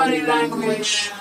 body language.